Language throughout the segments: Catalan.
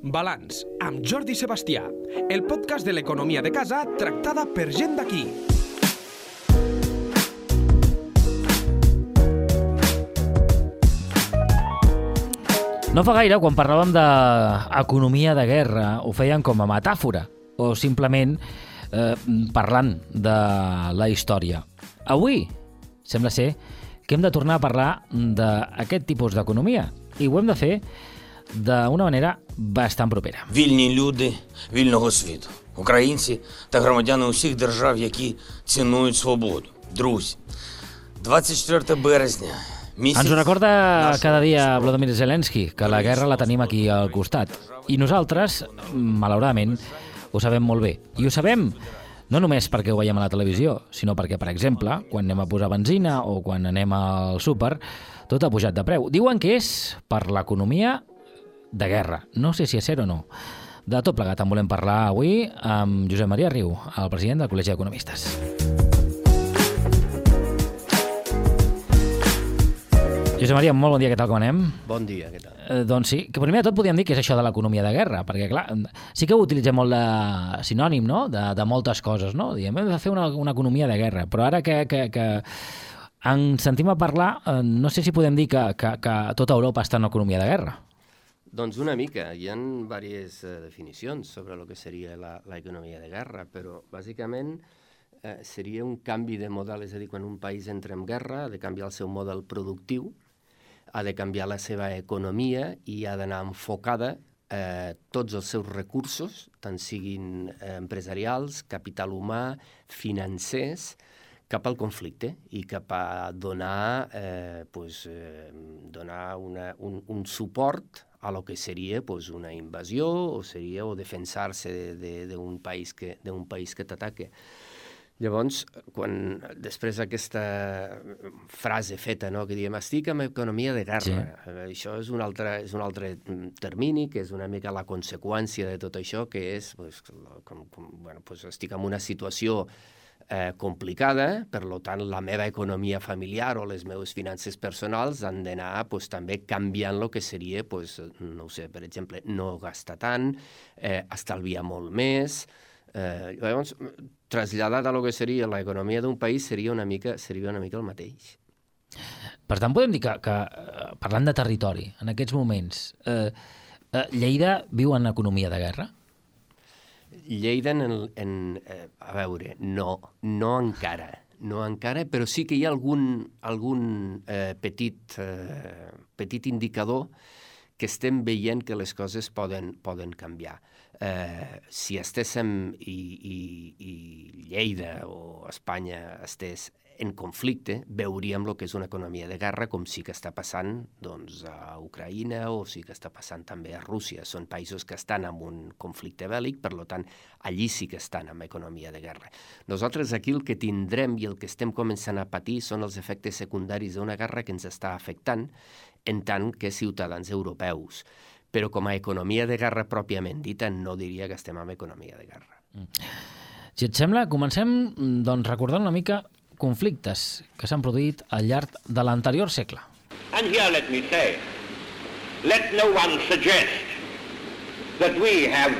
Balanç, amb Jordi Sebastià, el podcast de l'economia de casa tractada per gent d'aquí. No fa gaire, quan parlàvem d'economia de guerra, ho feien com a metàfora o simplement eh, parlant de la història. Avui sembla ser que hem de tornar a parlar d'aquest tipus d'economia i ho hem de fer d'una manera bastant propera. Вільні люди вільного світу, українці та громадяни усіх держав, які цінують свободу. Друзі, 24 березня. Місяць Ens ho recorda нашого cada dia військового Volodymyr Zelensky, que la guerra la tenim aquí al costat. I nosaltres, malauradament, ho sabem molt bé. I ho sabem no només perquè ho veiem a la televisió, sinó perquè, per exemple, quan anem a posar benzina o quan anem al súper, tot ha pujat de preu. Diuen que és per l'economia de guerra. No sé si és cert o no. De tot plegat en volem parlar avui amb Josep Maria Riu, el president del Col·legi d'Economistes. Josep Maria, molt bon dia, què tal, com anem? Bon dia, què tal? Eh, doncs sí, que primer de tot podríem dir que és això de l'economia de guerra, perquè clar, sí que ho utilitzem molt de sinònim, no?, de, de moltes coses, no? Diem, hem de fer una, una economia de guerra, però ara que, que, que en sentim a parlar, eh, no sé si podem dir que, que, que tota Europa està en economia de guerra. Doncs una mica. Hi ha diverses eh, definicions sobre el que seria l'economia de guerra, però bàsicament eh, seria un canvi de model, és a dir, quan un país entra en guerra ha de canviar el seu model productiu, ha de canviar la seva economia i ha d'anar enfocada eh, tots els seus recursos, tant siguin eh, empresarials, capital humà, financers, cap al conflicte i cap a donar, eh, pues, eh, donar una, un, un suport a lo que seria pues, una invasió o seria o defensar-se de- de- d'un país que, d'un país que t'ataque. Llavors, quan, després d'aquesta frase feta, no, que diem, estic en economia de guerra, Sí. això és un, altre, és un altre termini, que és una mica la conseqüència de tot això, que és, pues, com, com, bueno, pues, estic en una situació eh, complicada, per lo tant la meva economia familiar o les meves finances personals han d'anar pues, també canviant el que seria, pues, no sé, per exemple, no gastar tant, eh, estalviar molt més, eh, llavors, traslladat a lo que seria l'economia d'un país seria una mica, seria una mica el mateix. Per tant, podem dir que, que eh, parlant de territori, en aquests moments, eh, eh, Lleida viu en economia de guerra? Lleida, en, en, eh, a veure, no, no encara, no encara, però sí que hi ha algun, algun eh, petit, eh, petit indicador que estem veient que les coses poden, poden canviar. Eh, si estéssim i, i, i Lleida o Espanya estés en conflicte, veuríem el que és una economia de guerra, com sí que està passant doncs, a Ucraïna o sí que està passant també a Rússia. Són països que estan en un conflicte bèl·lic, per tant, allí sí que estan en economia de guerra. Nosaltres aquí el que tindrem i el que estem començant a patir són els efectes secundaris d'una guerra que ens està afectant en tant que ciutadans europeus. Però com a economia de guerra pròpiament dita, no diria que estem en economia de guerra. Si et sembla, comencem mm, doncs, recordant una mica conflictes que s'han produït al llarg de l'anterior segle. And here let me say, let no one suggest that we have,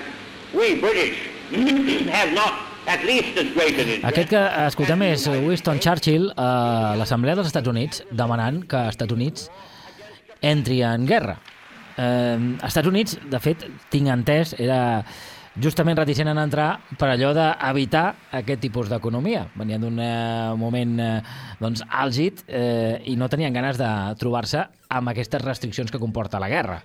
we British, have not. Aquest que escoltem és Winston Churchill a l'Assemblea dels Estats Units demanant que els Estats Units entri en guerra. Eh, Estats Units, de fet, tinc entès, era justament reticent en entrar per allò d'evitar aquest tipus d'economia. Venien d'un eh, moment eh, doncs, àlgid eh, i no tenien ganes de trobar-se amb aquestes restriccions que comporta la guerra.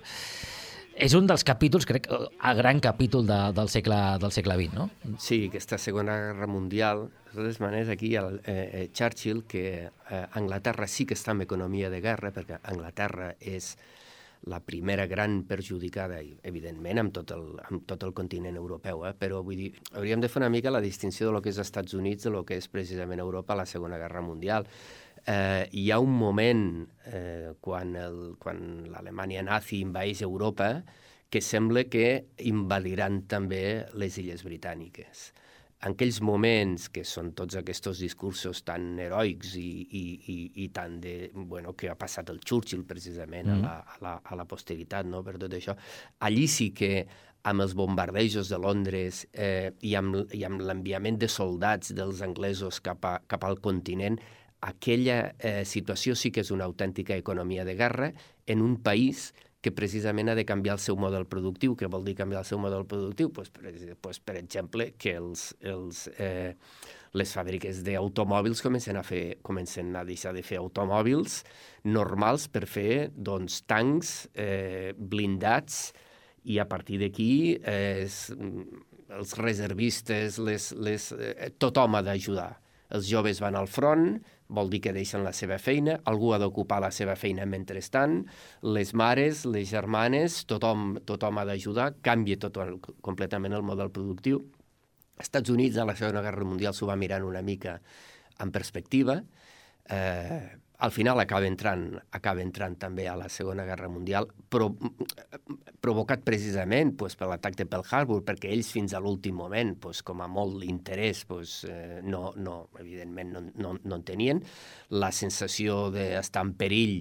És un dels capítols, crec, el gran capítol de, del, segle, del segle XX, no? Sí, aquesta Segona Guerra Mundial, de totes maneres, aquí el, eh, eh, Churchill, que eh, Anglaterra sí que està en economia de guerra, perquè Anglaterra és la primera gran perjudicada, evidentment, amb tot el, amb tot el continent europeu, eh? però vull dir, hauríem de fer una mica la distinció de lo que és Estats Units de lo que és precisament Europa a la Segona Guerra Mundial. Eh, hi ha un moment eh, quan l'Alemanya nazi invadeix Europa que sembla que invadiran també les Illes Britàniques. En aquells moments que són tots aquests discursos tan heroics i, i, i, i tan de... Bueno, que ha passat el Churchill precisament mm. a, la, a, la, a la posteritat, no?, per tot això, allí sí que amb els bombardejos de Londres eh, i amb, i amb l'enviament de soldats dels anglesos cap, a, cap al continent, aquella eh, situació sí que és una autèntica economia de guerra en un país que precisament ha de canviar el seu model productiu. Què vol dir canviar el seu model productiu? Pues, per, pues, per exemple, que els, els, eh, les fàbriques d'automòbils comencen a, fer, comencen a deixar de fer automòbils normals per fer doncs, tancs eh, blindats i a partir d'aquí eh, els reservistes, les, les, eh, tothom ha d'ajudar. Els joves van al front, vol dir que deixen la seva feina, algú ha d'ocupar la seva feina mentrestant, les mares, les germanes, tothom, tothom ha d'ajudar, canvia tot el, completament el model productiu. Els Estats Units a la Segona Guerra Mundial s'ho va mirant una mica en perspectiva, eh, al final acaba entrant, acaba entrant també a la Segona Guerra Mundial, però provocat precisament pues, per l'atac de Pearl Harbor, perquè ells fins a l'últim moment, pues, com a molt interès, pues, eh, no, no, evidentment no, no, no en tenien. La sensació d'estar en perill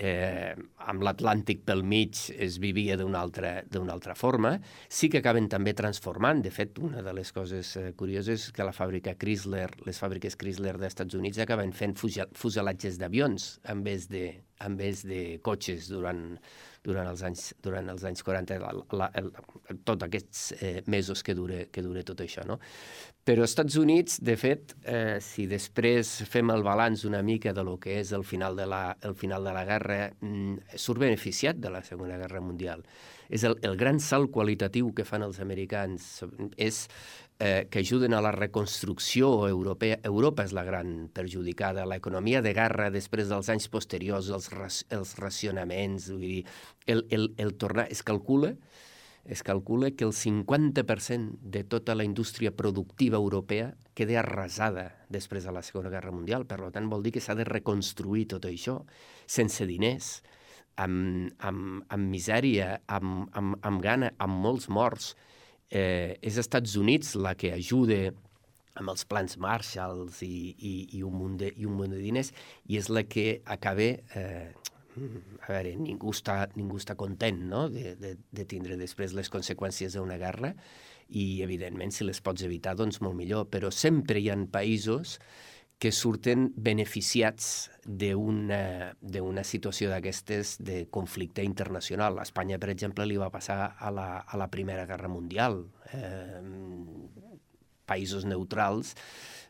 eh, amb l'Atlàntic pel mig es vivia d'una altra, altra forma, sí que acaben també transformant. De fet, una de les coses eh, curioses és que la fàbrica Chrysler, les fàbriques Chrysler dels Estats Units acaben fent fuselatges d'avions en vez de, en vez de cotxes durant, durant els anys, durant els anys 40, la, la, el, tots aquests eh, mesos que dure, que dure tot això. No? Però als Estats Units, de fet, eh, si després fem el balanç una mica de lo que és el final de la, el final de la guerra, mm, surt beneficiat de la Segona Guerra Mundial. És el, el gran salt qualitatiu que fan els americans. És eh, que ajuden a la reconstrucció europea. Europa és la gran perjudicada. L'economia de guerra després dels anys posteriors, els, els racionaments, vull dir, el, el, el tornar... Es calcula es calcula que el 50% de tota la indústria productiva europea queda arrasada després de la Segona Guerra Mundial. Per tant, vol dir que s'ha de reconstruir tot això sense diners, amb, amb, amb misèria, amb, amb, amb gana, amb molts morts eh, és Estats Units la que ajuda amb els plans Marshalls i, i, i, un, munt de, i un munt de diners, i és la que acaba... Eh, a veure, ningú està, ningú està content no? de, de, de tindre després les conseqüències d'una guerra i, evidentment, si les pots evitar, doncs molt millor. Però sempre hi ha països que surten beneficiats d'una situació d'aquestes de conflicte internacional. A Espanya, per exemple, li va passar a la, a la Primera Guerra Mundial. Eh, països neutrals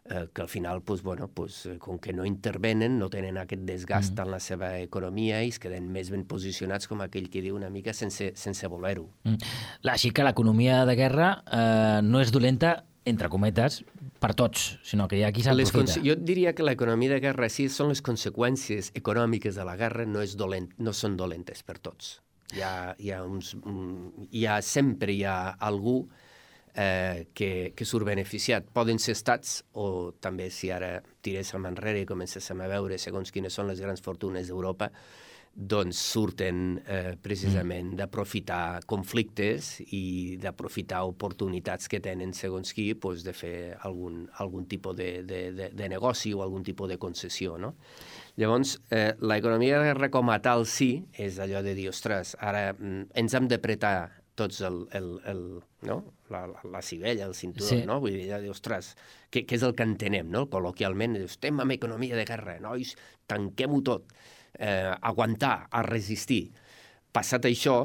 eh, que al final, pues, bueno, pues, com que no intervenen, no tenen aquest desgast mm. en la seva economia i es queden més ben posicionats com aquell que diu una mica sense, sense voler-ho. Mm. Així que l'economia de guerra eh, no és dolenta entre cometes, per tots, sinó que hi ha qui s'aprofita. Jo diria que l'economia de guerra sí són les conseqüències econòmiques de la guerra no, és dolent, no són dolentes per tots. Hi ha, hi ha, uns, hi ha sempre hi ha algú eh, que, que surt beneficiat. Poden ser estats o també si ara tiréssim enrere i comencéssim a veure segons quines són les grans fortunes d'Europa, doncs surten eh, precisament mm. d'aprofitar conflictes i d'aprofitar oportunitats que tenen segons qui doncs, de fer algun, algun tipus de, de, de, de negoci o algun tipus de concessió. No? Llavors, eh, l'economia de guerra com a tal sí, és allò de dir, ostres, ara mm, ens hem d'apretar tots el, el, el, no? la, la, la civella, el cinturó, sí. no? Vull dir, ja ostres, què, què és el que entenem, no? Col·loquialment, dius, estem en economia de guerra, nois, tanquem-ho tot eh, aguantar, a resistir. Passat això,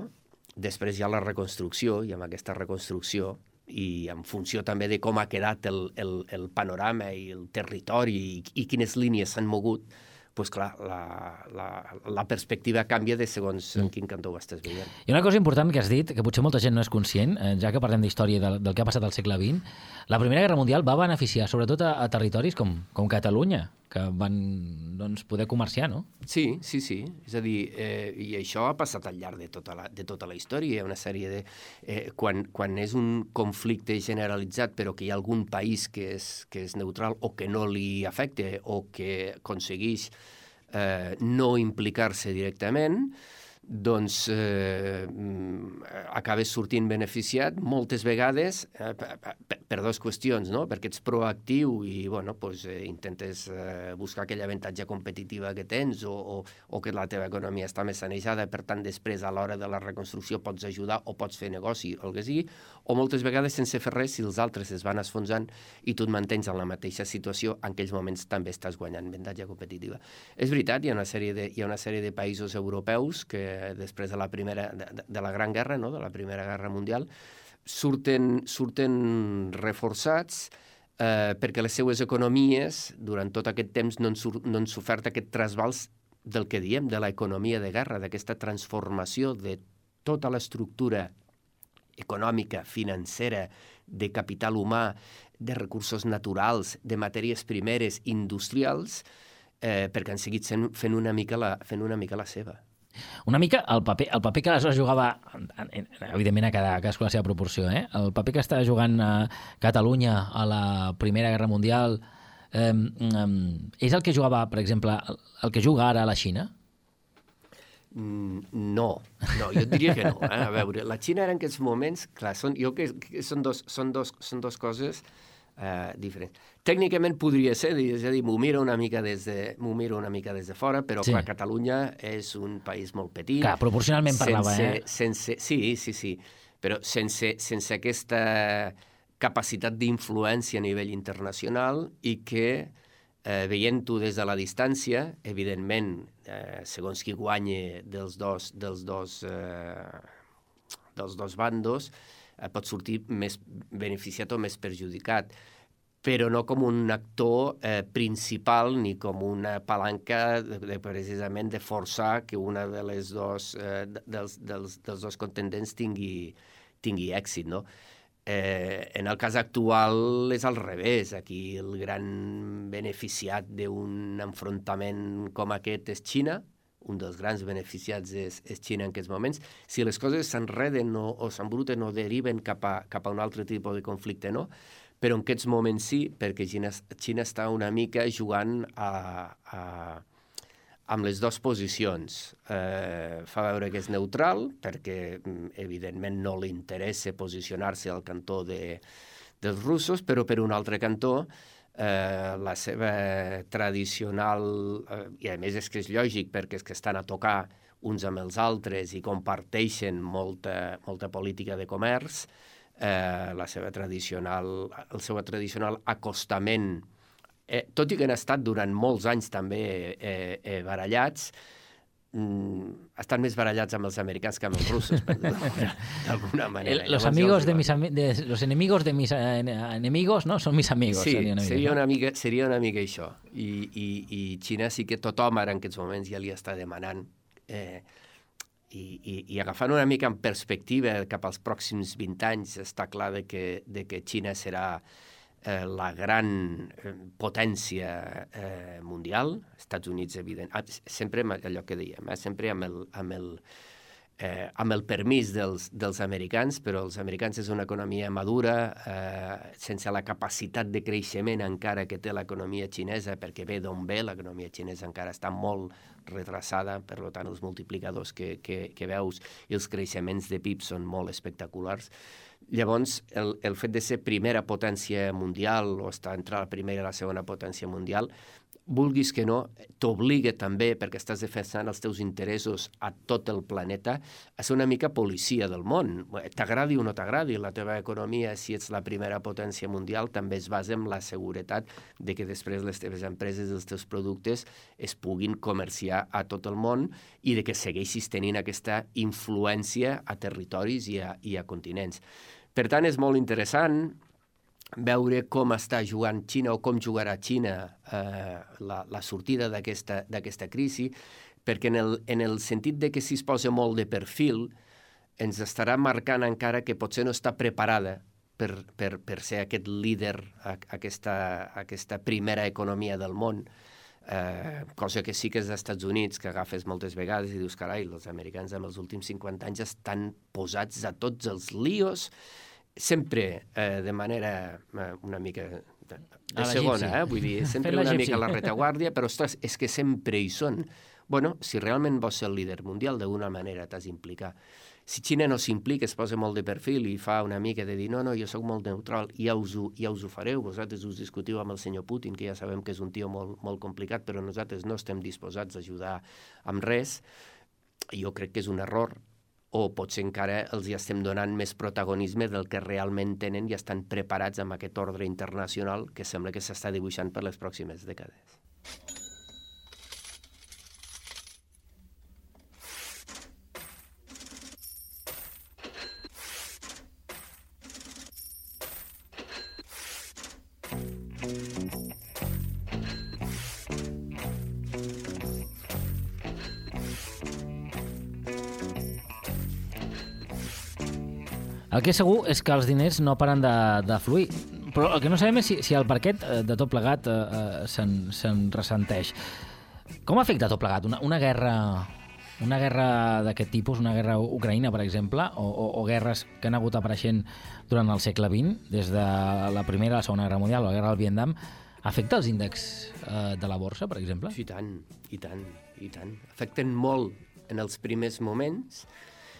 després hi ha la reconstrucció, i amb aquesta reconstrucció, i en funció també de com ha quedat el, el, el panorama i el territori i, i quines línies s'han mogut, pues clar, la, la, la perspectiva canvia de segons en quin cantó ho estàs veient. I una cosa important que has dit, que potser molta gent no és conscient, eh, ja que parlem d'història del, del que ha passat al segle XX, la Primera Guerra Mundial va beneficiar sobretot a, a territoris com, com Catalunya, que van doncs, poder comerciar, no? Sí, sí, sí. És a dir, eh, i això ha passat al llarg de tota la, de tota la història. Hi ha una sèrie de... Eh, quan, quan és un conflicte generalitzat però que hi ha algun país que és, que és neutral o que no li afecta o que aconsegueix eh, no implicar-se directament, doncs eh, acabes sortint beneficiat moltes vegades eh, per, per dues qüestions, no? perquè ets proactiu i bueno, pues, eh, intentes eh, buscar aquella avantatge competitiva que tens o, o, o que la teva economia està més sanejada, per tant després a l'hora de la reconstrucció pots ajudar o pots fer negoci el que sigui, o moltes vegades sense fer res si els altres es van esfonsant i tu et mantens en la mateixa situació, en aquells moments també estàs guanyant avantatge competitiva. És veritat, hi ha una sèrie de, hi ha una sèrie de països europeus que després de la primera, de, de la Gran Guerra, no? de la Primera Guerra Mundial, surten, surten reforçats eh, perquè les seues economies durant tot aquest temps no han, no han sofert aquest trasbals del que diem de l'economia de guerra, d'aquesta transformació de tota l'estructura econòmica, financera, de capital humà, de recursos naturals, de matèries primeres, industrials, eh, perquè han seguit fent, fent, una mica la, fent una mica la seva. Una mica el paper, el paper que aleshores jugava, evidentment a cada cadascú la seva proporció, eh? el paper que estava jugant a Catalunya a la Primera Guerra Mundial eh, eh, és el que jugava, per exemple, el que juga ara a la Xina? Mm, no, no, jo diria que no. Eh? A veure, la Xina en aquests moments, clar, són, jo que, que són, dos, són, dos, són dos coses eh, diferent. Tècnicament podria ser, és a dir, m'ho miro una mica des de, miro una mica des de fora, però sí. clar, Catalunya és un país molt petit. Clar, proporcionalment parlava, sense, eh? Sense, sí, sí, sí, però sense, sense aquesta capacitat d'influència a nivell internacional i que eh, veient-ho des de la distància, evidentment, eh, segons qui guanye dels dos, dels dos, eh, dels dos bandos, eh, pot sortir més beneficiat o més perjudicat però no com un actor eh, principal ni com una palanca de, de, precisament de forçar que una de les dos, eh, dels, dels, dels dos contendents tingui, tingui èxit, no? Eh, en el cas actual és al revés. Aquí el gran beneficiat d'un enfrontament com aquest és Xina, un dels grans beneficiats és, és Xina en aquests moments. Si les coses s'enreden o, o s'embruten o deriven cap a, cap a un altre tipus de conflicte, no? Però en aquests moments sí, perquè Xina, Xina està una mica jugant a, a, amb les dues posicions. Eh, fa veure que és neutral, perquè mm, evidentment no li interessa posicionar-se al cantó de, dels russos, però per un altre cantó eh, la seva tradicional, eh, i a més és que és lògic perquè és que estan a tocar uns amb els altres i comparteixen molta, molta política de comerç, eh, la seva tradicional, el seu tradicional acostament, eh, tot i que han estat durant molts anys també eh, eh, barallats, mm, estan més barallats amb els americans que amb els russos, d'alguna manera. El, los amigos de mis de, los enemigos de mis eh, enemigos, no? Són mis amigos. Sí, seria una, mica, seria una mica, seria una mica això. I, i, I Xina sí que tothom ara en aquests moments ja li està demanant eh, i, i, i agafant una mica en perspectiva cap als pròxims 20 anys, està clar de que, de que Xina serà eh, la gran eh, potència eh, mundial, Estats Units, evident, ah, sempre allò que dèiem, eh, sempre amb el, amb el, eh, amb el permís dels, dels americans, però els americans és una economia madura, eh, sense la capacitat de creixement encara que té l'economia xinesa, perquè ve d'on ve, l'economia xinesa encara està molt retrasada, per tant els multiplicadors que, que, que veus i els creixements de PIB són molt espectaculars. Llavors, el, el fet de ser primera potència mundial o estar entre la primera i la segona potència mundial vulguis que no, t'obliga també, perquè estàs defensant els teus interessos a tot el planeta, a ser una mica policia del món. T'agradi o no t'agradi, la teva economia, si ets la primera potència mundial, també es basa en la seguretat de que després les teves empreses els teus productes es puguin comerciar a tot el món i de que segueixis tenint aquesta influència a territoris i a, i a continents. Per tant, és molt interessant veure com està jugant Xina o com jugarà Xina eh, la, la sortida d'aquesta crisi, perquè en el, en el sentit de que si es posa molt de perfil, ens estarà marcant encara que potser no està preparada per, per, per ser aquest líder, aquesta, aquesta primera economia del món, eh, cosa que sí que és dels Estats Units, que agafes moltes vegades i dius, carai, els americans en els últims 50 anys estan posats a tots els líos sempre eh, de manera eh, una mica de, de segona, eh? vull dir, sempre una mica a la retaguardia, però ostres, és que sempre hi són. Bueno, si realment vols ser el líder mundial, d'alguna manera t'has d'implicar. Si Xina no s'implica, es posa molt de perfil i fa una mica de dir no, no, jo sóc molt neutral, ja us, ho, ja us ho fareu, vosaltres us discutiu amb el senyor Putin, que ja sabem que és un tio molt, molt complicat, però nosaltres no estem disposats a ajudar amb res, jo crec que és un error o potser encara els hi estem donant més protagonisme del que realment tenen i estan preparats amb aquest ordre internacional que sembla que s'està dibuixant per les pròximes dècades. El que és segur és que els diners no paren de, de fluir. Però el que no sabem és si, si el parquet eh, de tot plegat eh, eh, se'n se ressenteix. Com afecta tot plegat? Una, una guerra una guerra d'aquest tipus, una guerra ucraïna, per exemple, o, o, o guerres que han hagut apareixent durant el segle XX, des de la Primera a la Segona Guerra Mundial, la guerra del Vietnam, afecta els índexs eh, de la borsa, per exemple? I tant, i tant, i tant. Afecten molt en els primers moments,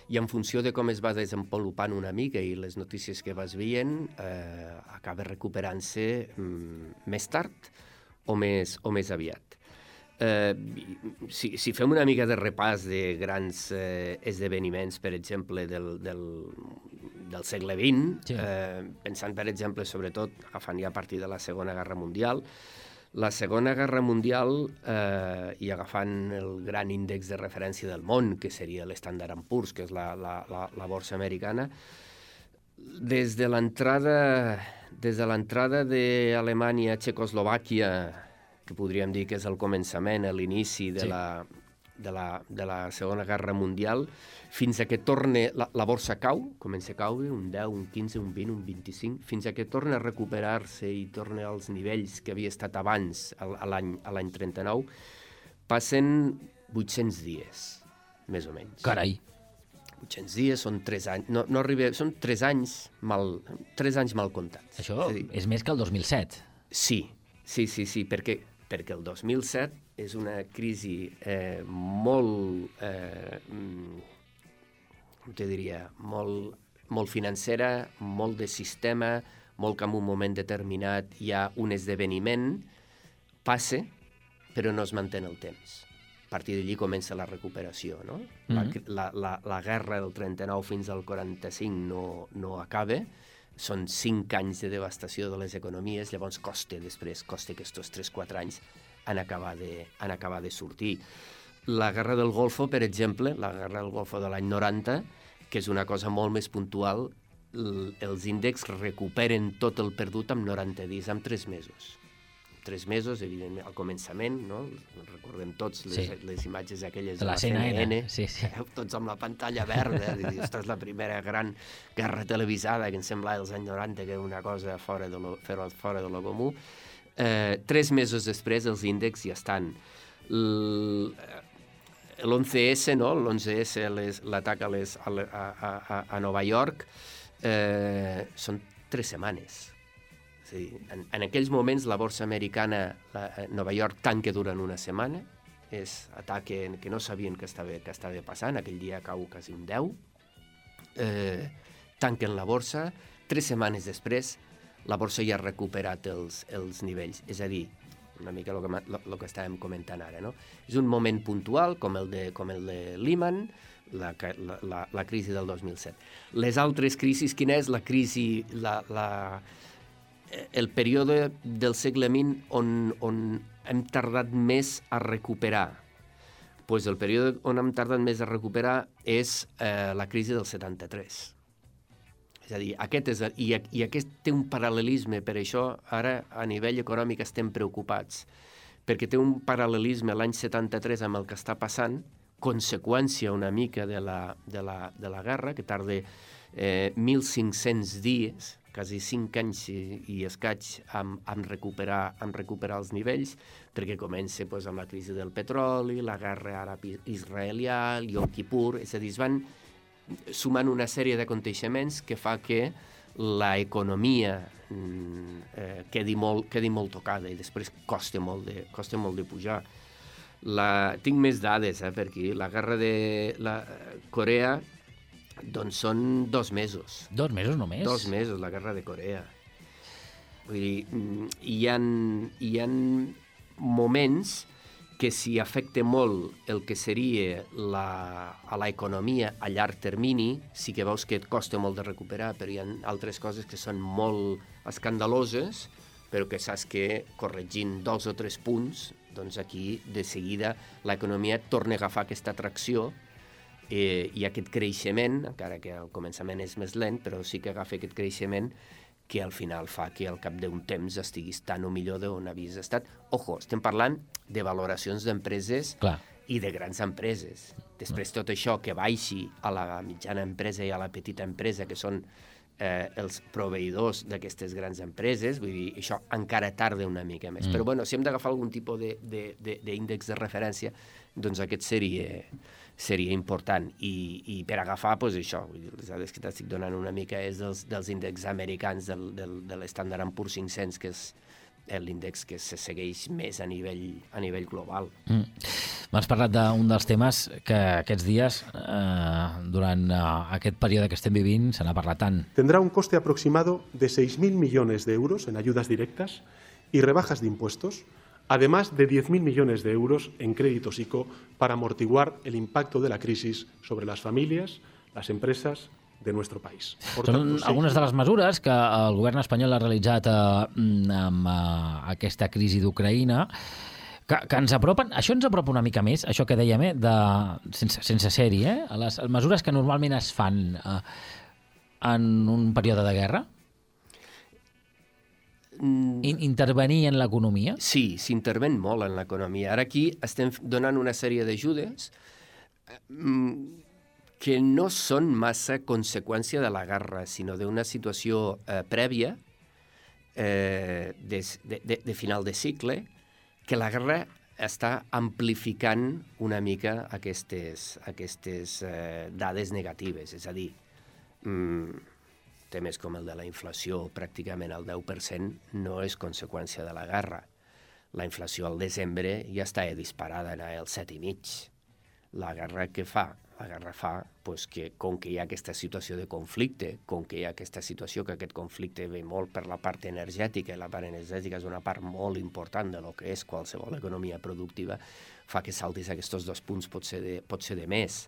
i en funció de com es va desenvolupant una mica i les notícies que vas veient, eh, acaba recuperant-se mm, més tard o més, o més aviat. Eh, si, si fem una mica de repàs de grans eh, esdeveniments, per exemple, del, del, del segle XX, sí. eh, pensant, per exemple, sobretot, agafant ja a partir de la Segona Guerra Mundial, la Segona Guerra Mundial, eh, i agafant el gran índex de referència del món, que seria l'Standard Poor's, que és la, la, la, la borsa americana, des de l'entrada des de l'entrada d'Alemanya a Txecoslovàquia, que podríem dir que és el començament, l'inici de, sí. la, de, la, de la Segona Guerra Mundial, fins a que torne, la, la borsa cau, comença a caure un 10, un 15, un 20, un 25, fins a que torna a recuperar-se i torna als nivells que havia estat abans, a l'any 39, passen 800 dies, més o menys. Carai! 800 dies són 3 anys, no, no arriba, són 3 anys mal, 3 anys mal comptats. Això és, dir, és més que el 2007. Sí, sí, sí, sí, perquè, perquè el 2007 és una crisi eh, molt eh, com te diria, molt, molt financera, molt de sistema, molt que en un moment determinat hi ha un esdeveniment, passe, però no es manté el temps. A partir d'allí comença la recuperació, no? Mm -hmm. la, la, la guerra del 39 fins al 45 no, no acaba, són cinc anys de devastació de les economies, llavors costa després, costa que aquests 3-4 anys han acabat, de, han acabat de sortir. La guerra del Golfo, per exemple, la guerra del Golfo de l'any 90, que és una cosa molt més puntual, els índexs recuperen tot el perdut amb 90 dies, amb 3 mesos. 3 mesos, evidentment, al començament, no? Recordem tots les, sí. les imatges aquelles de la, la CNN, CNN sí, sí. tots amb la pantalla verda, aquesta és la primera gran guerra televisada que em sembla als anys 90 que era una cosa fora de lo, fora de lo comú. Eh, tres mesos després els índexs ja estan l'11S, no? l'11S, l'atac a, les, a, a, a, a Nova York, eh, són tres setmanes. És a dir, en, en aquells moments la borsa americana, la, eh, Nova York, tanca durant una setmana, és atac que no sabien que estava, que estava passant, aquell dia cau quasi un 10, eh, tanquen la borsa, tres setmanes després la borsa ja ha recuperat els, els nivells, és a dir, una mica el que, lo, que estàvem comentant ara. No? És un moment puntual, com el de, com el de Lehman, la, la, la, la crisi del 2007. Les altres crisis, quina és la crisi, la, la, el període del segle XX on, on hem tardat més a recuperar? pues el període on hem tardat més a recuperar és eh, la crisi del 73 és a dir, aquest és, i, i aquest té un paral·lelisme, per això ara a nivell econòmic estem preocupats, perquè té un paral·lelisme l'any 73 amb el que està passant, conseqüència una mica de la, de la, de la guerra, que tarda eh, 1.500 dies, quasi 5 anys i, i escaig, amb, amb, recuperar, amb recuperar els nivells, perquè comença pues, amb la crisi del petroli, la guerra àrab-israelià, el Yom Kippur, és a dir, es van sumant una sèrie d'aconteixements que fa que la economia mm, eh, quedi, molt, quedi molt tocada i després costa molt de, costa molt de pujar. La, tinc més dades eh, per aquí. La guerra de la Corea Doncs són dos mesos. Dos mesos només? Dos mesos, la guerra de Corea. Vull dir, mm, hi ha, hi ha moments que si afecta molt el que seria la, a l'economia a llarg termini, sí que veus que et costa molt de recuperar, però hi ha altres coses que són molt escandaloses, però que saps que corregint dos o tres punts, doncs aquí de seguida l'economia torna a agafar aquesta atracció eh, i aquest creixement, encara que al començament és més lent, però sí que agafa aquest creixement que al final fa que al cap d'un temps estiguis tan o millor d'on havies estat. Ojo, estem parlant de valoracions d'empreses i de grans empreses. Després tot això que baixi a la mitjana empresa i a la petita empresa, que són eh, els proveïdors d'aquestes grans empreses, vull dir, això encara tarda una mica més. Mm. Però bueno, si hem d'agafar algun tipus d'índex de, de, de, de referència, doncs aquest seria, seria important. I, i per agafar, doncs això, vull dir, les dades que t'estic donant una mica és dels, dels índexs americans del, del, de l'estàndard Poor's 500, que és l'índex que se segueix més a nivell, a nivell global. Mm. M'has parlat d'un dels temes que aquests dies, eh, durant eh, aquest període que estem vivint, se n'ha parlat tant. Tendrá un coste aproximado de 6.000 millones de euros en ayudas directas y rebajas de impuestos, además de 10.000 millones de euros en créditos ICO para amortiguar el impacto de la crisis sobre las familias, las empresas de nuestro país. Por Són sí. algunes de les mesures que el govern espanyol ha realitzat eh, amb eh, aquesta crisi d'Ucraïna que, que ens apropen, això ens apropa una mica més, això que dèiem, eh, de, sense, sense sèrie, eh, a les, a les mesures que normalment es fan eh, en un període de guerra? In, intervenir en l'economia? Sí, s'interven molt en l'economia. Ara aquí estem donant una sèrie d'ajudes mm, que no són massa conseqüència de la guerra, sinó d'una situació eh, prèvia eh, de, de, de final de cicle, que la guerra està amplificant una mica aquestes, aquestes eh, dades negatives. És a dir, mm, temes com el de la inflació, pràcticament el 10%, no és conseqüència de la guerra. La inflació al desembre ja està disparada, era el 7,5. La guerra que fa? La guerra fa pues, que, com que hi ha aquesta situació de conflicte, com que hi ha aquesta situació que aquest conflicte ve molt per la part energètica, i la part energètica és una part molt important de lo que és qualsevol economia productiva, fa que saltis aquests dos punts pot ser de, pot ser de més.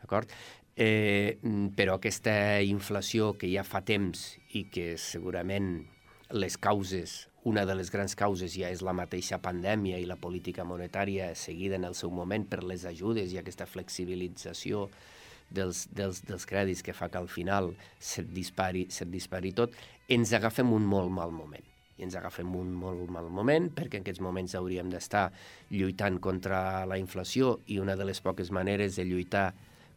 D'acord? Eh, però aquesta inflació que ja fa temps i que segurament les causes una de les grans causes ja és la mateixa pandèmia i la política monetària seguida en el seu moment per les ajudes i aquesta flexibilització dels, dels, dels crèdits que fa que al final se't dispari, se't dispari tot, ens agafem un molt mal moment. I ens agafem un molt mal moment perquè en aquests moments hauríem d'estar lluitant contra la inflació i una de les poques maneres de lluitar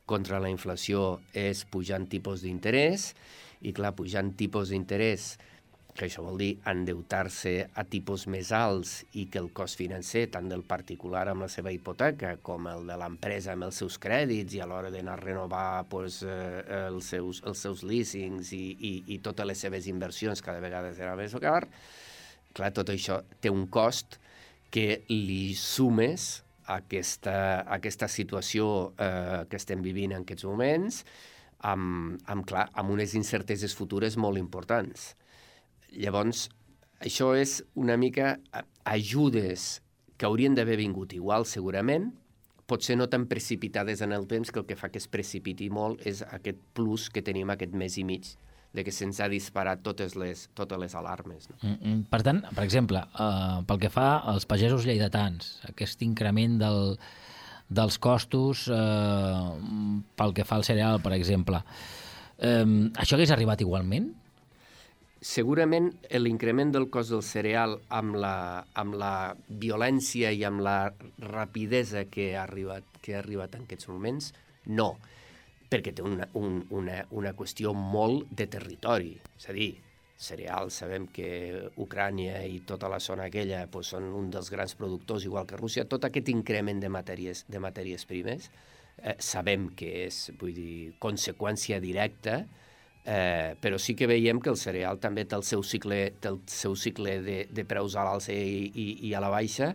contra la inflació és pujant tipus d'interès i clar, pujant tipus d'interès que això vol dir endeutar-se a tipus més alts i que el cost financer, tant del particular amb la seva hipoteca com el de l'empresa amb els seus crèdits i a l'hora d'anar a renovar pues, eh, els, seus, els seus leasings i, i, i totes les seves inversions cada vegada serà més car, clar, tot això té un cost que li sumes aquesta, aquesta situació eh, que estem vivint en aquests moments amb, amb, clar, amb unes incerteses futures molt importants. Llavors, això és una mica ajudes que haurien d'haver vingut igual, segurament, potser no tan precipitades en el temps, que el que fa que es precipiti molt és aquest plus que tenim aquest mes i mig de que se'ns ha disparat totes les, totes les alarmes. No? Mm -hmm. Per tant, per exemple, eh, pel que fa als pagesos lleidatans, aquest increment del, dels costos eh, pel que fa al cereal, per exemple, eh, això hagués arribat igualment? segurament l'increment del cost del cereal amb la, amb la violència i amb la rapidesa que ha arribat, que ha arribat en aquests moments, no, perquè té una, un, una, una qüestió molt de territori. És a dir, cereal, sabem que Ucrània i tota la zona aquella pues, són un dels grans productors, igual que Rússia. Tot aquest increment de matèries, de matèries primes eh, sabem que és vull dir, conseqüència directa Eh, però sí que veiem que el cereal també té el seu cicle, té el seu cicle de, de preus a l'alça i, i, i a la baixa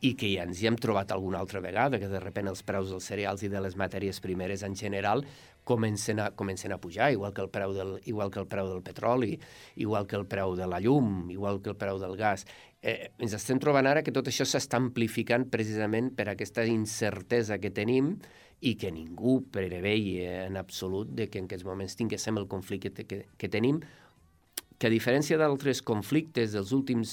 i que ja ens hi hem trobat alguna altra vegada, que de repent els preus dels cereals i de les matèries primeres en general comencen a, comencen a pujar, igual que, el preu del, igual que el preu del petroli, igual que el preu de la llum, igual que el preu del gas. Eh, ens estem trobant ara que tot això s'està amplificant precisament per aquesta incertesa que tenim i que ningú preveia en absolut de que en aquests moments tinguéssim el conflicte que, que tenim, que a diferència d'altres conflictes dels últims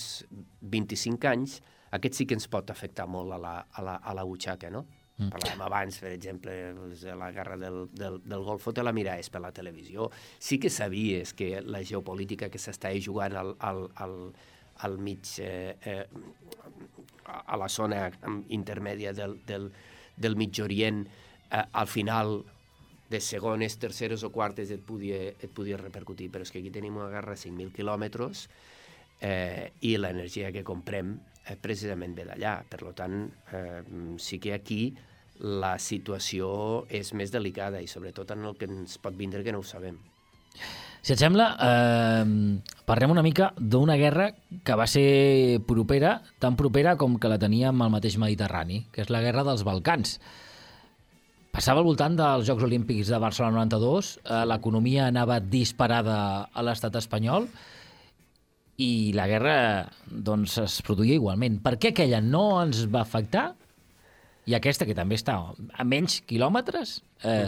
25 anys, aquest sí que ens pot afectar molt a la, a la, a la butxaca, no? Mm. Parlàvem abans, per exemple, doncs, de la guerra del, del, del Golfo, te la miraves per la televisió. Sí que sabies que la geopolítica que s'estava jugant al, al, al, al mig, eh, eh, a la zona intermèdia del, del, del mig Orient, eh, al final de segones, terceres o quartes et podia, et podia repercutir, però és que aquí tenim una guerra a 5.000 quilòmetres eh, i l'energia que comprem eh, precisament ve d'allà. Per tant, eh, sí que aquí la situació és més delicada i sobretot en el que ens pot vindre que no ho sabem. Si et sembla, eh, parlem una mica d'una guerra que va ser propera, tan propera com que la teníem al mateix Mediterrani, que és la guerra dels Balcans. Passava al voltant dels Jocs Olímpics de Barcelona 92, eh, l'economia anava disparada a l'estat espanyol, i la guerra doncs, es produïa igualment. Per què aquella no ens va afectar i aquesta, que també està a menys quilòmetres, eh,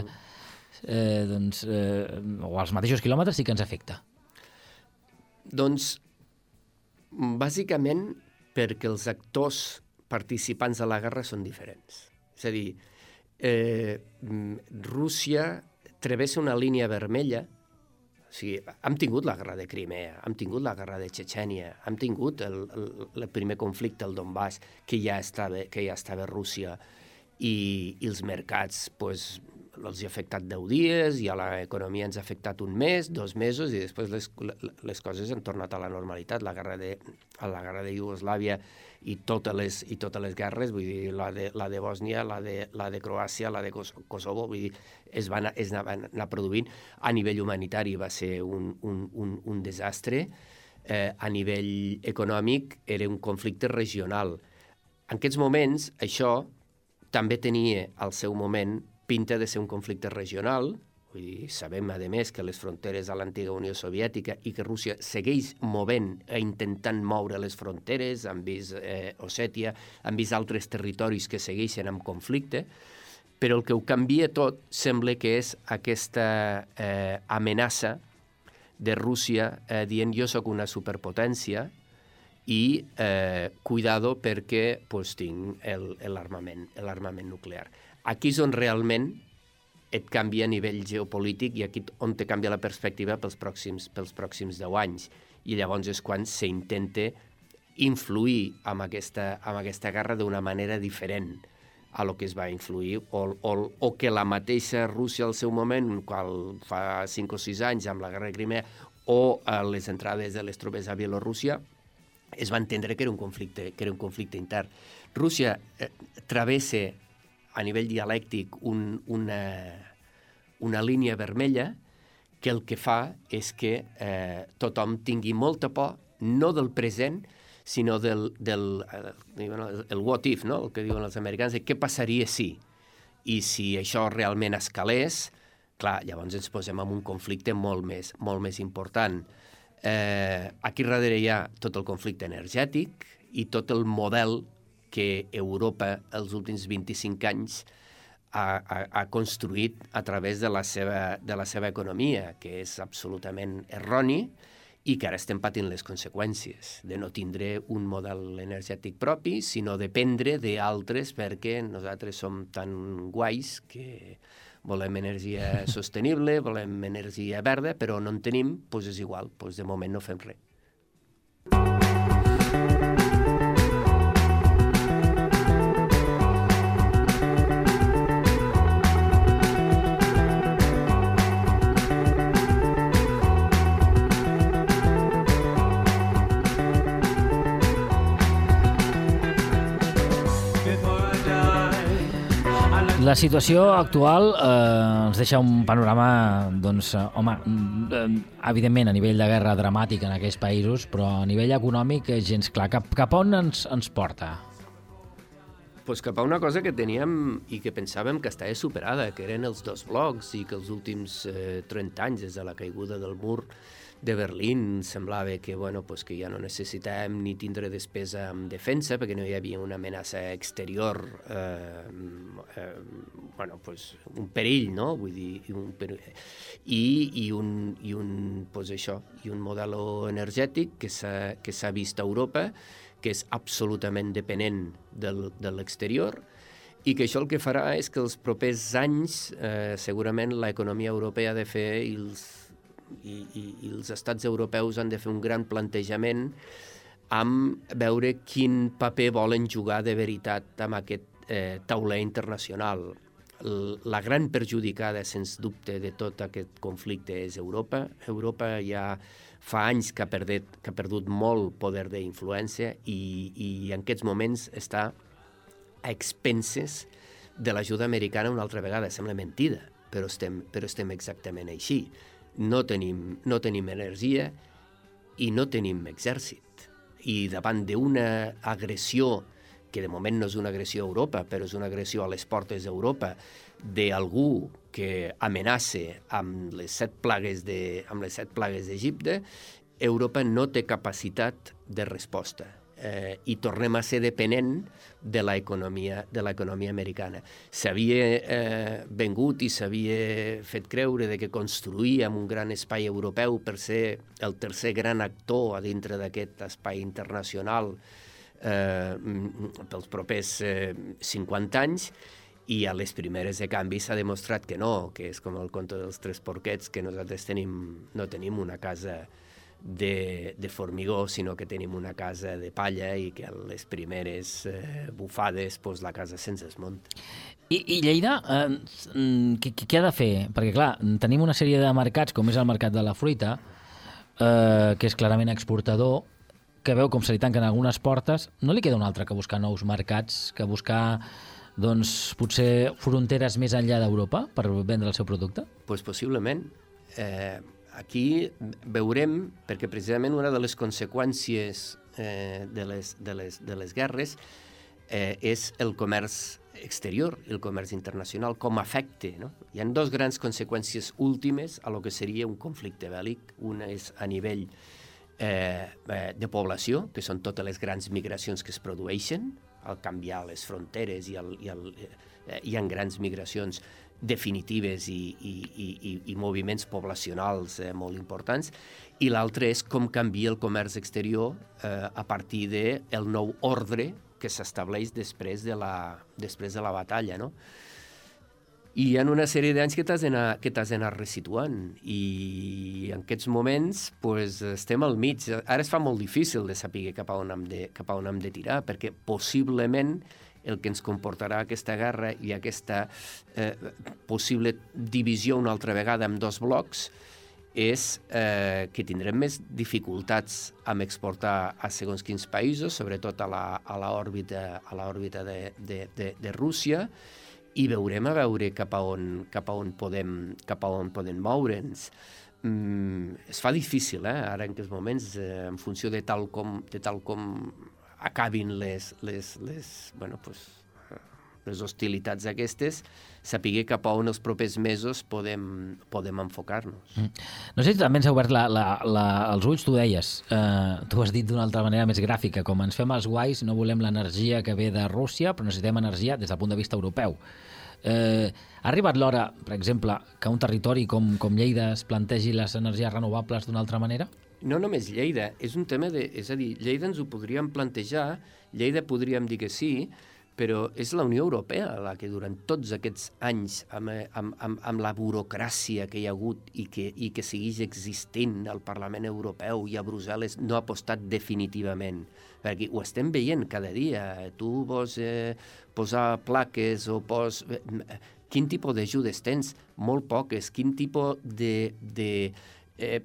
eh, doncs, eh, o als mateixos quilòmetres, sí que ens afecta? Doncs, bàsicament perquè els actors participants de la guerra són diferents. És a dir, eh, Rússia travessa una línia vermella o sigui, hem tingut la guerra de Crimea, hem tingut la guerra de Chechènia, hem tingut el, el, el primer conflicte al Donbass, que ja estava, que ja estava Rússia, i, i els mercats pues, els ha afectat 10 dies, i a l'economia ens ha afectat un mes, dos mesos, i després les, les coses han tornat a la normalitat. La guerra de, a la guerra de Iugoslàvia i totes les, i totes les guerres, vull dir, la de, la de Bòsnia, la de, la de Croàcia, la de Kosovo, vull dir, es van, es anaven anar produint. A nivell humanitari va ser un, un, un, un desastre, eh, a nivell econòmic era un conflicte regional. En aquests moments, això també tenia al seu moment pinta de ser un conflicte regional, Vull dir, sabem, a més, que les fronteres a l'antiga Unió Soviètica i que Rússia segueix movent e intentant moure les fronteres, han vist eh, Ossètia, han vist altres territoris que segueixen en conflicte, però el que ho canvia tot sembla que és aquesta eh, amenaça de Rússia eh, dient jo sóc una superpotència i eh, cuidado perquè pues, tinc l'armament nuclear. Aquí és on realment et canvia a nivell geopolític i aquí on te canvia la perspectiva pels pròxims, pels pròxims 10 anys. I llavors és quan s'intenta influir amb aquesta, amb aquesta guerra d'una manera diferent a lo que es va influir, o, o, o que la mateixa Rússia al seu moment, quan fa 5 o 6 anys amb la guerra de Crimea, o a les entrades de les tropes a Bielorússia, es va entendre que era un conflicte, que era un conflicte intern. Rússia eh, travessa a nivell dialèctic un, una, una línia vermella que el que fa és que eh, tothom tingui molta por, no del present, sinó del, del eh, el what if, no? el que diuen els americans, de què passaria si. I si això realment escalés, clar, llavors ens posem en un conflicte molt més, molt més important. Eh, aquí darrere hi ha tot el conflicte energètic i tot el model que Europa els últims 25 anys ha, ha, ha construït a través de la, seva, de la seva economia, que és absolutament erroni i que ara estem patint les conseqüències de no tindre un model energètic propi, sinó dependre d'altres perquè nosaltres som tan guais que volem energia sostenible, volem energia verda, però no en tenim, doncs és igual, doncs de moment no fem res. La situació actual eh, ens deixa un panorama, doncs, eh, home, eh, evidentment a nivell de guerra dramàtic en aquells països, però a nivell econòmic gens clar. Cap, cap on ens, ens porta? pues cap a una cosa que teníem i que pensàvem que estava superada, que eren els dos blocs i que els últims eh, 30 anys, des de la caiguda del mur de Berlín, semblava que, bueno, pues que ja no necessitàvem ni tindre despesa en defensa perquè no hi havia una amenaça exterior, eh, eh, bueno, pues un perill, no? Vull dir, un perill, i, i, un, i un, pues això, i un model energètic que s'ha vist a Europa que és absolutament dependent del, de l'exterior i que això el que farà és que els propers anys eh, segurament l'economia europea ha de fer i els, i, i, i els estats europeus han de fer un gran plantejament amb veure quin paper volen jugar de veritat amb aquest eh, tauler internacional. La gran perjudicada, sens dubte, de tot aquest conflicte és Europa. Europa ja fa anys que ha, perdut, que ha perdut molt poder d'influència i, i en aquests moments està a expenses de l'ajuda americana una altra vegada. Sembla mentida, però estem, però estem exactament així. No tenim, no tenim energia i no tenim exèrcit. I davant d'una agressió que de moment no és una agressió a Europa, però és una agressió a les portes d'Europa, d'algú que amenaça amb les set plagues de, amb les set plagues d'Egipte, Europa no té capacitat de resposta eh, i tornem a ser dependent de l'economia de l'economia americana. S'havia eh, vengut i s'havia fet creure de que construïem un gran espai europeu per ser el tercer gran actor a dintre d'aquest espai internacional eh, pels propers eh, 50 anys i a les primeres de canvi s'ha demostrat que no, que és com el conte dels tres porquets, que nosaltres tenim, no tenim una casa de, de formigó, sinó que tenim una casa de palla i que a les primeres eh, bufades pues, la casa se'ns desmunta. I, I Lleida, eh, què, què ha de fer? Perquè, clar, tenim una sèrie de mercats, com és el mercat de la fruita, eh, que és clarament exportador, que veu com se li tanquen algunes portes, no li queda un altre que buscar nous mercats, que buscar doncs, potser fronteres més enllà d'Europa per vendre el seu producte? Pues possiblement. Eh, aquí veurem, perquè precisament una de les conseqüències eh, de, les, de, les, de les guerres eh, és el comerç exterior, el comerç internacional, com afecta. No? Hi ha dos grans conseqüències últimes a lo que seria un conflicte bèl·lic. Una és a nivell eh, eh, de població, que són totes les grans migracions que es produeixen, al canviar les fronteres i, el, i el, eh, hi ha grans migracions definitives i, i, i, i moviments poblacionals eh, molt importants, i l'altre és com canvia el comerç exterior eh, a partir del de nou ordre que s'estableix després, de la, després de la batalla. No? i hi ha una sèrie d'anys que t'has d'anar resituant i en aquests moments pues, estem al mig. Ara es fa molt difícil de saber cap a on hem de, cap a on hem de tirar perquè possiblement el que ens comportarà aquesta guerra i aquesta eh, possible divisió una altra vegada en dos blocs és eh, que tindrem més dificultats amb exportar a segons quins països, sobretot a l'òrbita de, de, de, de Rússia, i veurem a veure cap a on, cap a on podem, cap a on podem moure'ns. Mm, es fa difícil, eh, ara en aquests moments, eh, en funció de tal com, de tal com acabin les, les, les, bueno, pues, les hostilitats aquestes, sapiguer cap a on els propers mesos podem, podem enfocar-nos. Mm. No sé si també ens ha obert la, la, la, els ulls, tu deies, eh, tu has dit d'una altra manera més gràfica, com ens fem els guais, no volem l'energia que ve de Rússia, però necessitem energia des del punt de vista europeu. Eh, ha arribat l'hora, per exemple, que un territori com, com Lleida es plantegi les energies renovables d'una altra manera? No només Lleida, és un tema de... És a dir, Lleida ens ho podríem plantejar, Lleida podríem dir que sí, però és la Unió Europea la que durant tots aquests anys, amb, amb, amb, amb la burocràcia que hi ha hagut i que, i que segueix existint al Parlament Europeu i a Brussel·les, no ha apostat definitivament. Perquè ho estem veient cada dia. Tu vols eh, posar plaques o pos... Eh, quin tipus d'ajudes tens? Molt poques. Quin tipus de, de eh,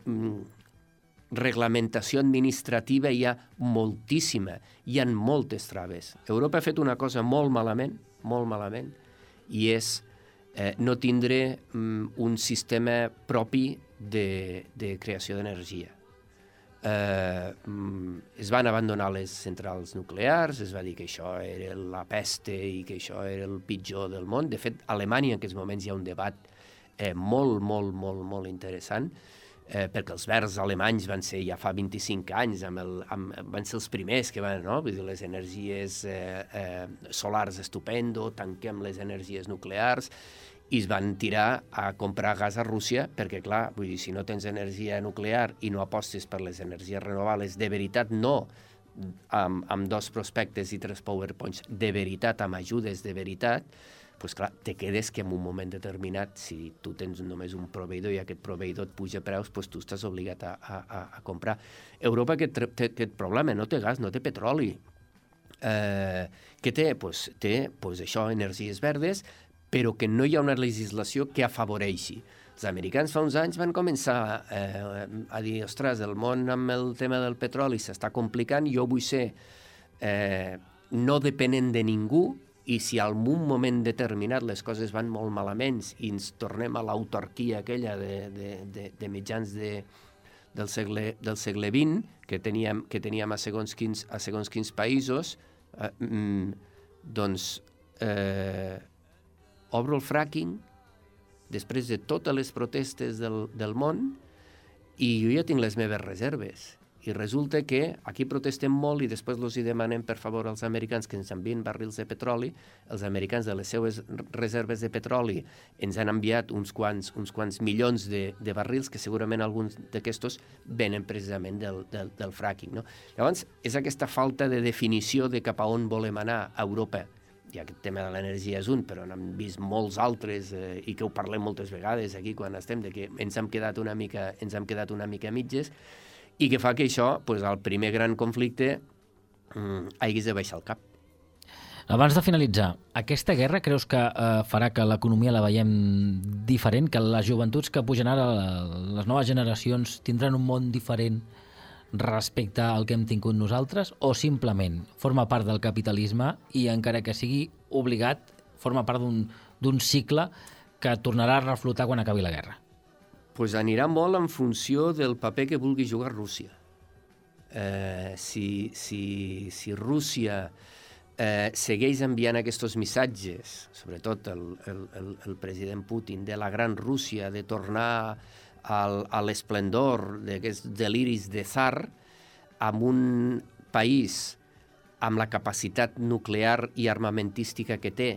reglamentació administrativa hi ha moltíssima, hi ha moltes traves. Europa ha fet una cosa molt malament, molt malament, i és eh, no tindre mm, un sistema propi de, de creació d'energia. eh, mm, es van abandonar les centrals nuclears, es va dir que això era la peste i que això era el pitjor del món. De fet, a Alemanya en aquests moments hi ha un debat eh, molt, molt, molt, molt interessant, perquè els verds alemanys van ser ja fa 25 anys, amb el, amb, van ser els primers que van, no? Vull dir, les energies eh, eh, solars estupendo, tanquem les energies nuclears, i es van tirar a comprar gas a Rússia perquè, clar, vull dir, si no tens energia nuclear i no apostes per les energies renovables, de veritat no, amb, amb dos prospectes i tres powerpoints, de veritat, amb ajudes de veritat, pues clar, te quedes que en un moment determinat, si tu tens només un proveïdor i aquest proveïdor et puja preus, pues tu estàs obligat a, a, a comprar. Europa aquest, té aquest problema, no té gas, no té petroli. Eh, què té? Pues, té pues, això, energies verdes, però que no hi ha una legislació que afavoreixi. Els americans fa uns anys van començar eh, a dir, ostres, el món amb el tema del petroli s'està complicant, jo vull ser eh, no depenent de ningú i si en un moment determinat les coses van molt malament i ens tornem a l'autarquia aquella de, de, de, de mitjans de, del, segle, del segle XX que teníem, que teníem a, segons quins, a segons quins països, eh, mm, doncs eh, obro el fracking després de totes les protestes del, del món i jo ja tinc les meves reserves. I resulta que aquí protestem molt i després els demanem per favor als americans que ens envien barrils de petroli. Els americans de les seues reserves de petroli ens han enviat uns quants, uns quants milions de, de barrils que segurament alguns d'aquestos venen precisament del, del, del fracking. No? Llavors, és aquesta falta de definició de cap a on volem anar a Europa i aquest tema de l'energia és un, però n'hem vist molts altres eh, i que ho parlem moltes vegades aquí quan estem, de que ens hem quedat una mica, ens hem quedat una mica mitges i que fa que això, pues, el primer gran conflicte, mm, hagués de baixar el cap. Abans de finalitzar, aquesta guerra creus que eh, farà que l'economia la veiem diferent, que les joventuts que pugen ara, les noves generacions, tindran un món diferent respecte al que hem tingut nosaltres o simplement forma part del capitalisme i encara que sigui obligat, forma part d'un cicle que tornarà a reflotar quan acabi la guerra? Pues anirà molt en funció del paper que vulgui jugar Rússia. Eh, si, si, si Rússia eh, segueix enviant aquests missatges, sobretot el, el, el, el president Putin, de la gran Rússia, de tornar al, a l'esplendor d'aquests deliris de zar amb un país amb la capacitat nuclear i armamentística que té,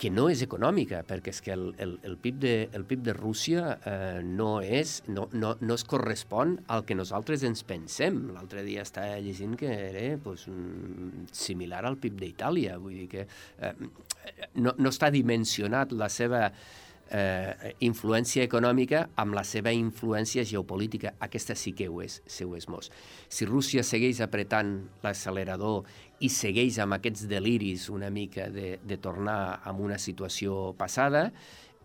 que no és econòmica, perquè és que el, el, el, PIB, de, el PIB de Rússia eh, no, és, no, no, no es correspon al que nosaltres ens pensem. L'altre dia estava llegint que era pues, similar al PIB d'Itàlia, vull dir que eh, no, no està dimensionat la seva eh, influència econòmica amb la seva influència geopolítica. Aquesta sí que ho és, sí ho és most. Si Rússia segueix apretant l'accelerador i segueix amb aquests deliris una mica de, de tornar a una situació passada,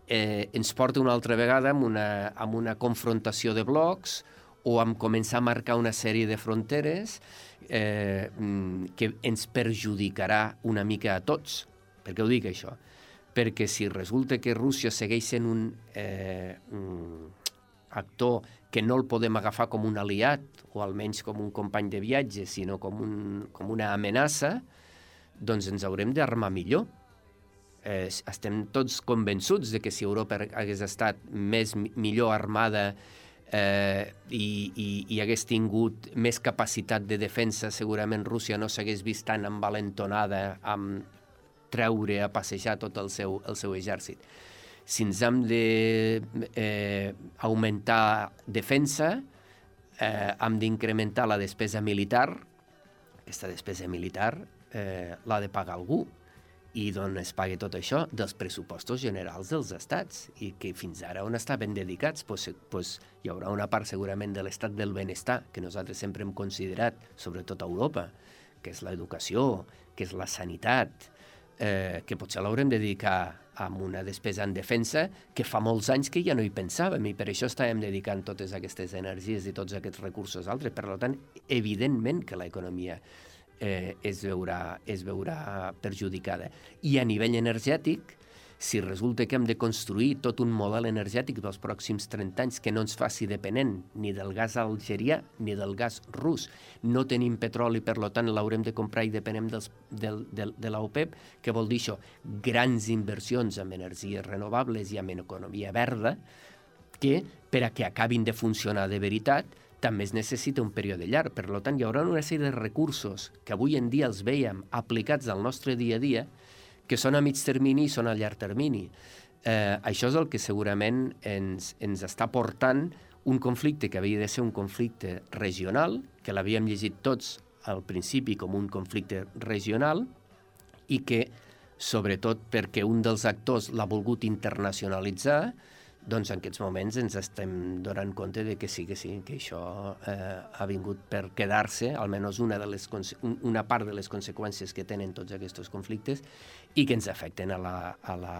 eh, ens porta una altra vegada amb una, amb una confrontació de blocs o amb començar a marcar una sèrie de fronteres eh, mm, que ens perjudicarà una mica a tots. Per què ho dic, això? Perquè si resulta que Rússia segueix sent un, eh, un actor que no el podem agafar com un aliat o almenys com un company de viatge, sinó com, un, com una amenaça, doncs ens haurem d'armar millor. Eh, estem tots convençuts de que si Europa hagués estat més millor armada eh, i, i, i hagués tingut més capacitat de defensa, segurament Rússia no s'hagués vist tan envalentonada amb, treure a passejar tot el seu, el seu exèrcit. Si ens hem d'augmentar de, eh, defensa, eh, hem d'incrementar la despesa militar, aquesta despesa militar eh, l'ha de pagar algú, i d'on es pagui tot això? Dels pressupostos generals dels estats, i que fins ara on estaven dedicats? Pues, pues, hi haurà una part segurament de l'estat del benestar que nosaltres sempre hem considerat, sobretot a Europa, que és l'educació, que és la sanitat, eh, que potser l'haurem de dedicar a una despesa en defensa que fa molts anys que ja no hi pensàvem i per això estàvem dedicant totes aquestes energies i tots aquests recursos altres. Per tant, evidentment que l'economia eh, es, veurà, es veurà perjudicada. I a nivell energètic, si resulta que hem de construir tot un model energètic dels pròxims 30 anys que no ens faci dependent ni del gas algerià ni del gas rus, no tenim petroli, per tant l'haurem de comprar i depenem dels, del, del, de l'OPEP, què vol dir això? Grans inversions en energies renovables i en economia verda, que per a que acabin de funcionar de veritat també es necessita un període llarg. Per tant, hi haurà una sèrie de recursos que avui en dia els veiem aplicats al nostre dia a dia que són a mig termini i són a llarg termini. Eh, això és el que segurament ens, ens està portant un conflicte que havia de ser un conflicte regional, que l'havíem llegit tots al principi com un conflicte regional i que, sobretot perquè un dels actors l'ha volgut internacionalitzar, doncs en aquests moments ens estem donant compte de que sí, que sí, que això eh, ha vingut per quedar-se, almenys una, de les, una part de les conseqüències que tenen tots aquests conflictes i que ens afecten a la, a la,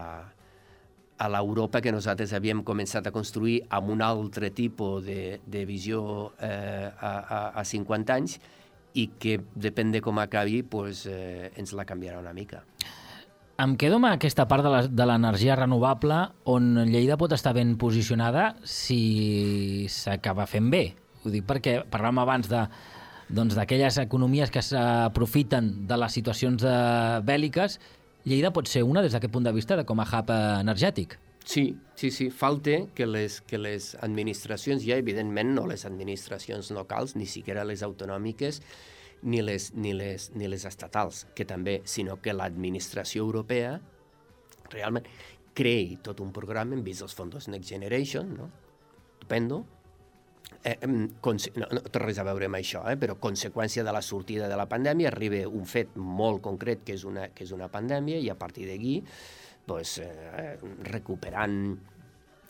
a l'Europa que nosaltres havíem començat a construir amb un altre tipus de, de visió eh, a, a, a 50 anys i que, depèn de com acabi, pues, eh, ens la canviarà una mica. Em quedo amb aquesta part de l'energia renovable on Lleida pot estar ben posicionada si s'acaba fent bé. Ho dic perquè parlàvem abans de doncs d'aquelles economies que s'aprofiten de les situacions de eh, bèl·liques, Lleida pot ser una des d'aquest punt de vista de com a hub energètic. Sí, sí, sí. Falta que les, que les administracions, ja evidentment no les administracions locals, ni siquiera les autonòmiques, ni les, ni les, ni les estatals, que també, sinó que l'administració europea realment creï tot un programa, hem vist els fons Next Generation, no? Estupendo, eh, no, no té res a veure amb això, eh, però conseqüència de la sortida de la pandèmia arriba un fet molt concret que és una, que és una pandèmia i a partir d'aquí pues, eh, recuperant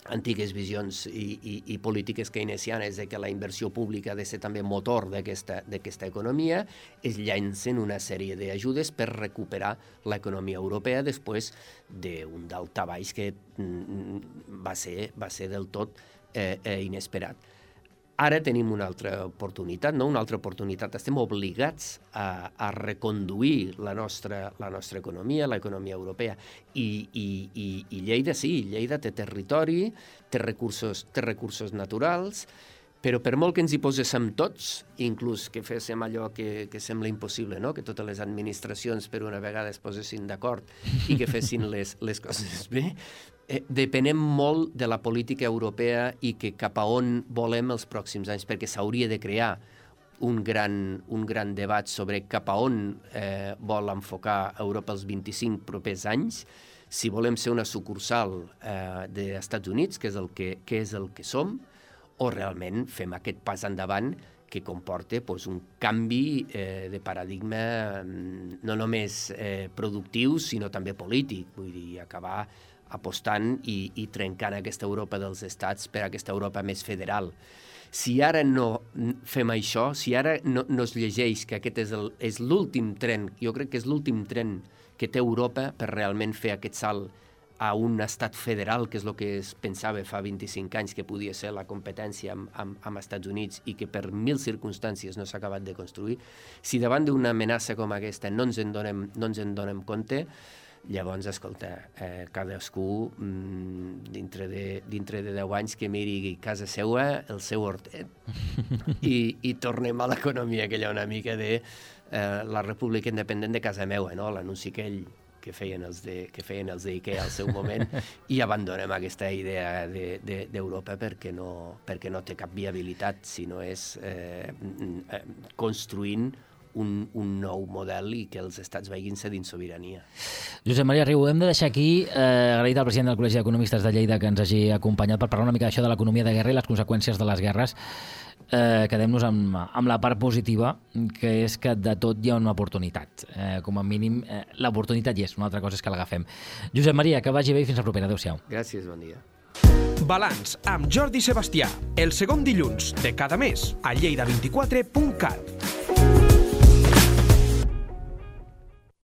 antigues visions i, i, i polítiques keynesianes de que la inversió pública ha de ser també motor d'aquesta economia, es llancen una sèrie d'ajudes per recuperar l'economia europea després d'un daltabaix que mm, va ser, va ser del tot eh, eh, inesperat. Ara tenim una altra oportunitat, no una altra oportunitat, estem obligats a, a reconduir la nostra, la nostra economia, l'economia europea. I, i, i, I Lleida sí, Lleida té territori, té recursos, té recursos naturals, però per molt que ens hi poséssim tots, inclús que féssim allò que, que sembla impossible, no? que totes les administracions per una vegada es posessin d'acord i que fessin les, les coses bé, depenem molt de la política europea i que cap a on volem els pròxims anys, perquè s'hauria de crear un gran, un gran debat sobre cap a on eh, vol enfocar Europa els 25 propers anys, si volem ser una sucursal eh, dels Estats Units, que és, el que, que és el que som, o realment fem aquest pas endavant que comporta pues, un canvi eh, de paradigma mm, no només eh, productiu, sinó també polític. Vull dir, acabar apostant i, i trencant aquesta Europa dels estats per aquesta Europa més federal. Si ara no fem això, si ara no, no es llegeix que aquest és l'últim tren, jo crec que és l'últim tren que té Europa per realment fer aquest salt a un estat federal, que és el que es pensava fa 25 anys que podia ser la competència amb, amb, amb Estats Units i que per mil circumstàncies no s'ha acabat de construir, si davant d'una amenaça com aquesta no ens en donem, no ens en donem compte, Llavors, escolta, eh, cadascú mm, dintre, de, dintre de 10 anys que miri casa seua, el seu hortet, i, i tornem a l'economia aquella una mica de eh, la república independent de casa meua, no? l'anunci aquell que feien els de, que feien els d'IKEA al seu moment i abandonem aquesta idea d'Europa de, de, perquè, no, perquè no té cap viabilitat, sinó és eh, eh construint un, un nou model i que els estats vegin ser dins sobirania. Josep Maria Riu, hem de deixar aquí, eh, agraït al president del Col·legi d'Economistes de Lleida que ens hagi acompanyat per parlar una mica d'això de l'economia de guerra i les conseqüències de les guerres. Eh, quedem-nos amb, amb la part positiva, que és que de tot hi ha una oportunitat. Eh, com a mínim, eh, l'oportunitat hi és, una altra cosa és que l'agafem. Josep Maria, que vagi bé i fins la propera. Adéu-siau. Gràcies, bon dia. Balanç amb Jordi Sebastià, el segon dilluns de cada mes a lleida24.cat.